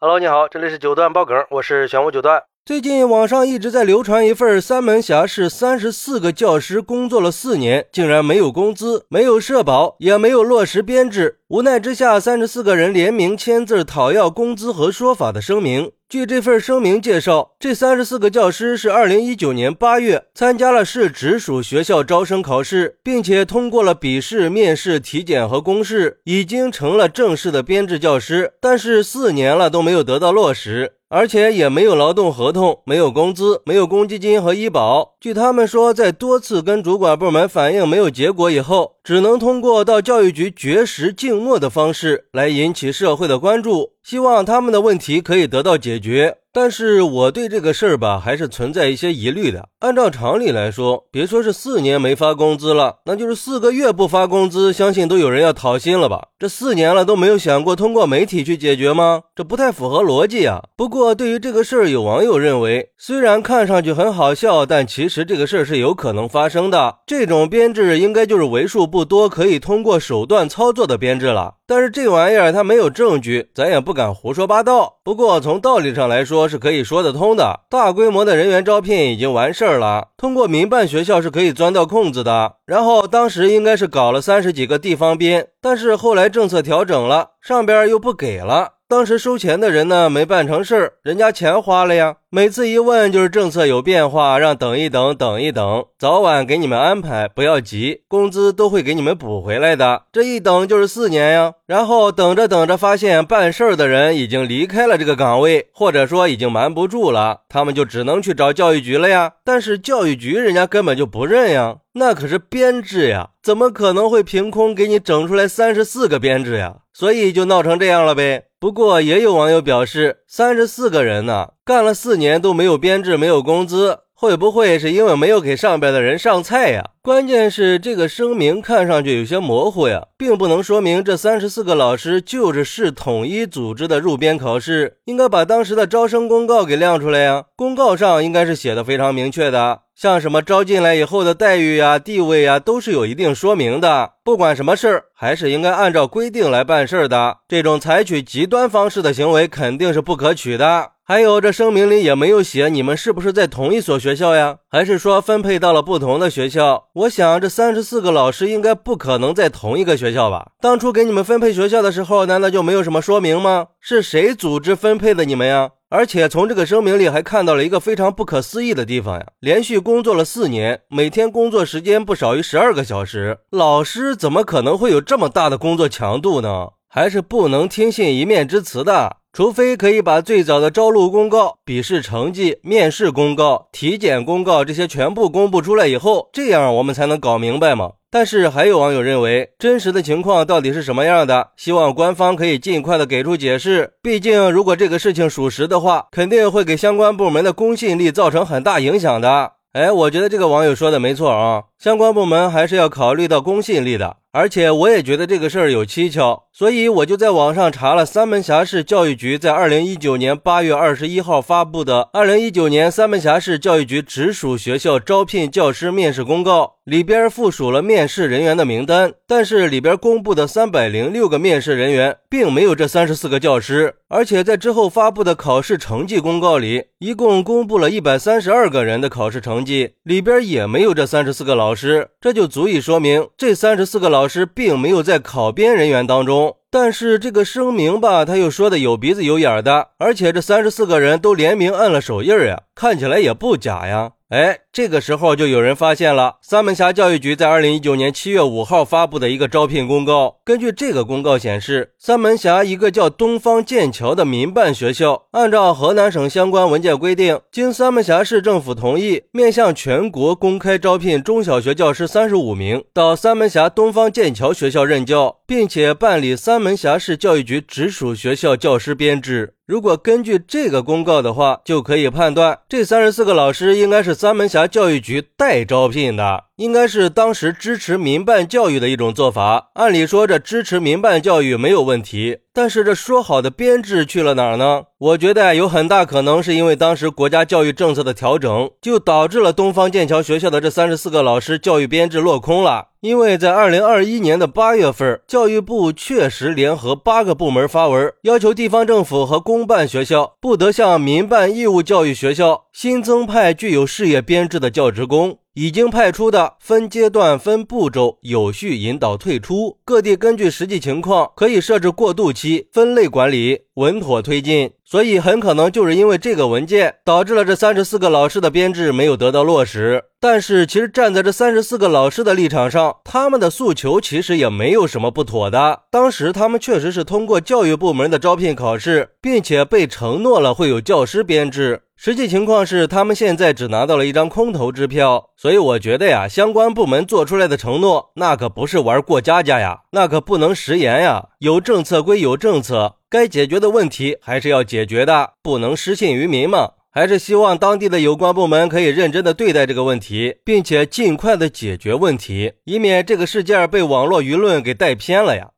Hello，你好，这里是九段爆梗，我是玄武九段。最近网上一直在流传一份三门峡市三十四个教师工作了四年，竟然没有工资、没有社保，也没有落实编制。无奈之下，三十四个人联名签字讨要工资和说法的声明。据这份声明介绍，这三十四个教师是二零一九年八月参加了市直属学校招生考试，并且通过了笔试、面试、体检和公示，已经成了正式的编制教师。但是四年了都没有得到落实。而且也没有劳动合同，没有工资，没有公积金和医保。据他们说，在多次跟主管部门反映没有结果以后，只能通过到教育局绝食静默的方式来引起社会的关注，希望他们的问题可以得到解决。但是我对这个事儿吧，还是存在一些疑虑的。按照常理来说，别说是四年没发工资了，那就是四个月不发工资，相信都有人要讨薪了吧？这四年了都没有想过通过媒体去解决吗？这不太符合逻辑啊。不过对于这个事儿，有网友认为，虽然看上去很好笑，但其实这个事儿是有可能发生的。这种编制应该就是为数不多可以通过手段操作的编制了。但是这玩意儿它没有证据，咱也不敢胡说八道。不过从道理上来说是可以说得通的。大规模的人员招聘已经完事儿了，通过民办学校是可以钻到空子的。然后当时应该是搞了三十几个地方编，但是后来政策调整了，上边又不给了。当时收钱的人呢没办成事儿，人家钱花了呀。每次一问就是政策有变化，让等一等，等一等，早晚给你们安排，不要急，工资都会给你们补回来的。这一等就是四年呀。然后等着等着，发现办事儿的人已经离开了这个岗位，或者说已经瞒不住了，他们就只能去找教育局了呀。但是教育局人家根本就不认呀，那可是编制呀，怎么可能会凭空给你整出来三十四个编制呀？所以就闹成这样了呗。不过也有网友表示，三十四个人呢，干了四年都没有编制，没有工资，会不会是因为没有给上边的人上菜呀？关键是这个声明看上去有些模糊呀，并不能说明这三十四个老师就是市统一组织的入编考试，应该把当时的招生公告给亮出来呀。公告上应该是写的非常明确的。像什么招进来以后的待遇呀、地位呀，都是有一定说明的。不管什么事儿，还是应该按照规定来办事儿的。这种采取极端方式的行为肯定是不可取的。还有，这声明里也没有写你们是不是在同一所学校呀？还是说分配到了不同的学校？我想这三十四个老师应该不可能在同一个学校吧？当初给你们分配学校的时候，难道就没有什么说明吗？是谁组织分配的你们呀？而且从这个声明里还看到了一个非常不可思议的地方呀！连续工作了四年，每天工作时间不少于十二个小时，老师怎么可能会有这么大的工作强度呢？还是不能听信一面之词的。除非可以把最早的招录公告、笔试成绩、面试公告、体检公告这些全部公布出来以后，这样我们才能搞明白嘛。但是还有网友认为，真实的情况到底是什么样的？希望官方可以尽快的给出解释。毕竟，如果这个事情属实的话，肯定会给相关部门的公信力造成很大影响的。哎，我觉得这个网友说的没错啊，相关部门还是要考虑到公信力的。而且我也觉得这个事儿有蹊跷，所以我就在网上查了三门峡市教育局在二零一九年八月二十一号发布的《二零一九年三门峡市教育局直属学校招聘教师面试公告》，里边附属了面试人员的名单，但是里边公布的三百零六个面试人员并没有这三十四个教师，而且在之后发布的考试成绩公告里，一共公布了一百三十二个人的考试成绩，里边也没有这三十四个老师，这就足以说明这三十四个老。师并没有在考编人员当中，但是这个声明吧，他又说的有鼻子有眼的，而且这三十四个人都联名按了手印呀，看起来也不假呀。哎，这个时候就有人发现了，三门峡教育局在二零一九年七月五号发布的一个招聘公告。根据这个公告显示，三门峡一个叫东方剑桥的民办学校，按照河南省相关文件规定，经三门峡市政府同意，面向全国公开招聘中小学教师三十五名，到三门峡东方剑桥学校任教，并且办理三门峡市教育局直属学校教师编制。如果根据这个公告的话，就可以判断这三十四个老师应该是三门峡教育局代招聘的，应该是当时支持民办教育的一种做法。按理说，这支持民办教育没有问题。但是这说好的编制去了哪儿呢？我觉得有很大可能是因为当时国家教育政策的调整，就导致了东方剑桥学校的这三十四个老师教育编制落空了。因为在二零二一年的八月份，教育部确实联合八个部门发文，要求地方政府和公办学校不得向民办义务教育学校新增派具有事业编制的教职工。已经派出的分阶段、分步骤有序引导退出，各地根据实际情况可以设置过渡期，分类管理，稳妥推进。所以很可能就是因为这个文件，导致了这三十四个老师的编制没有得到落实。但是其实站在这三十四个老师的立场上，他们的诉求其实也没有什么不妥的。当时他们确实是通过教育部门的招聘考试，并且被承诺了会有教师编制。实际情况是，他们现在只拿到了一张空头支票，所以我觉得呀，相关部门做出来的承诺，那可不是玩过家家呀，那可不能食言呀。有政策归有政策，该解决的问题还是要解决的，不能失信于民嘛。还是希望当地的有关部门可以认真的对待这个问题，并且尽快的解决问题，以免这个事件被网络舆论给带偏了呀。